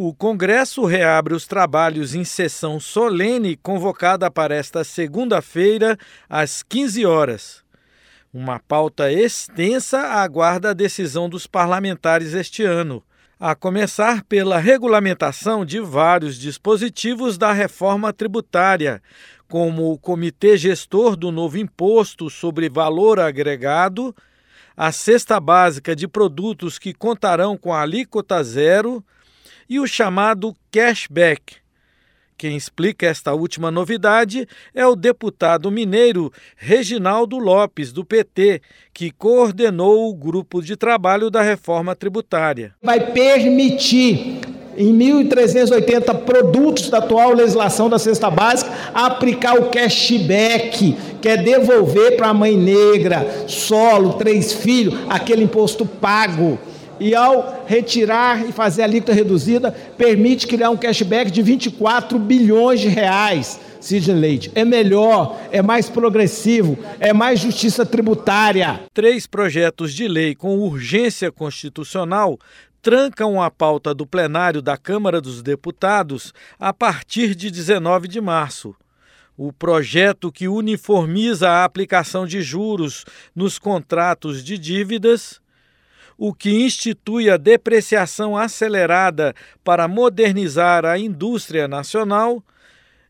O Congresso reabre os trabalhos em sessão solene convocada para esta segunda-feira, às 15 horas. Uma pauta extensa aguarda a decisão dos parlamentares este ano, a começar pela regulamentação de vários dispositivos da reforma tributária, como o Comitê Gestor do Novo Imposto sobre Valor Agregado, a cesta básica de produtos que contarão com alíquota zero e o chamado cashback. Quem explica esta última novidade é o deputado mineiro Reginaldo Lopes, do PT, que coordenou o grupo de trabalho da reforma tributária. Vai permitir em 1.380 produtos da atual legislação da cesta básica, aplicar o cashback, que é devolver para a mãe negra, solo, três filhos, aquele imposto pago e ao retirar e fazer a alíquota reduzida, permite criar um cashback de 24 bilhões de reais. Sidney Leite. É melhor, é mais progressivo, é mais justiça tributária. Três projetos de lei com urgência constitucional trancam a pauta do plenário da Câmara dos Deputados a partir de 19 de março. O projeto que uniformiza a aplicação de juros nos contratos de dívidas o que institui a depreciação acelerada para modernizar a indústria nacional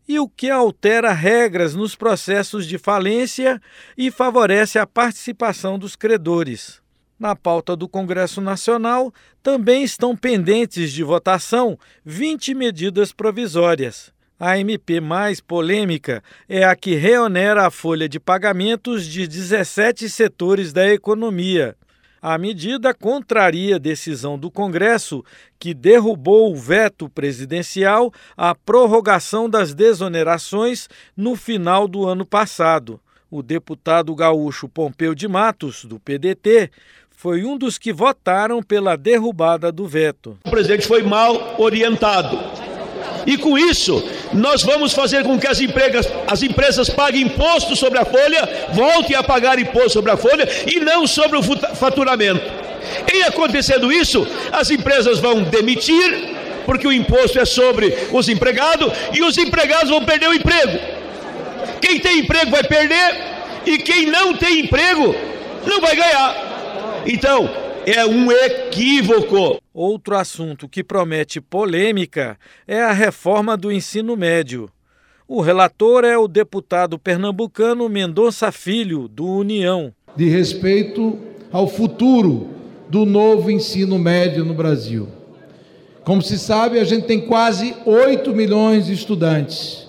e o que altera regras nos processos de falência e favorece a participação dos credores. Na pauta do Congresso Nacional também estão pendentes de votação 20 medidas provisórias. A MP mais polêmica é a que reonera a folha de pagamentos de 17 setores da economia. A medida contraria a decisão do Congresso que derrubou o veto presidencial à prorrogação das desonerações no final do ano passado. O deputado gaúcho Pompeu de Matos, do PDT, foi um dos que votaram pela derrubada do veto. O presidente foi mal orientado e com isso, nós vamos fazer com que as, as empresas paguem imposto sobre a folha, voltem a pagar imposto sobre a folha e não sobre o faturamento. Em acontecendo isso, as empresas vão demitir, porque o imposto é sobre os empregados, e os empregados vão perder o emprego. Quem tem emprego vai perder, e quem não tem emprego não vai ganhar. Então, é um equívoco. Outro assunto que promete polêmica é a reforma do ensino médio. O relator é o deputado pernambucano Mendonça Filho, do União. De respeito ao futuro do novo ensino médio no Brasil. Como se sabe, a gente tem quase 8 milhões de estudantes.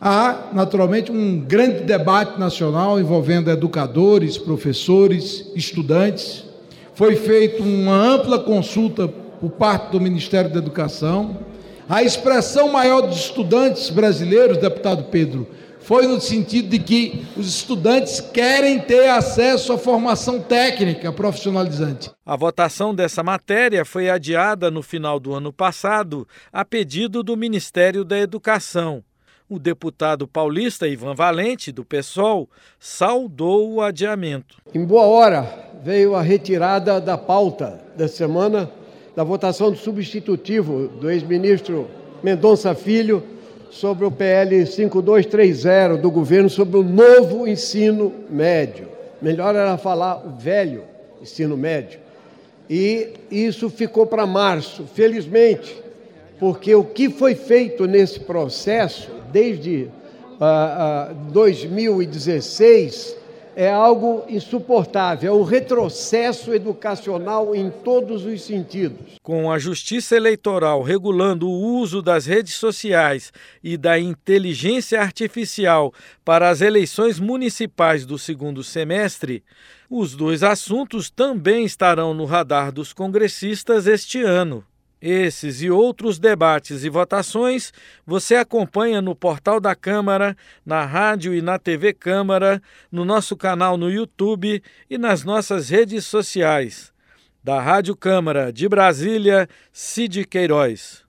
Há, naturalmente, um grande debate nacional envolvendo educadores, professores, estudantes foi feita uma ampla consulta por parte do Ministério da Educação. A expressão maior dos estudantes brasileiros, deputado Pedro, foi no sentido de que os estudantes querem ter acesso à formação técnica profissionalizante. A votação dessa matéria foi adiada no final do ano passado, a pedido do Ministério da Educação. O deputado paulista Ivan Valente, do PSOL, saudou o adiamento. Em boa hora veio a retirada da pauta da semana da votação do substitutivo do ex-ministro Mendonça Filho sobre o PL 5230 do governo sobre o novo ensino médio. Melhor era falar o velho ensino médio. E isso ficou para março, felizmente, porque o que foi feito nesse processo desde uh, uh, 2016 é algo insuportável, é um retrocesso educacional em todos os sentidos. Com a Justiça Eleitoral regulando o uso das redes sociais e da inteligência artificial para as eleições municipais do segundo semestre, os dois assuntos também estarão no radar dos congressistas este ano. Esses e outros debates e votações você acompanha no portal da Câmara, na rádio e na TV Câmara, no nosso canal no YouTube e nas nossas redes sociais. Da Rádio Câmara de Brasília, Cid Queiroz.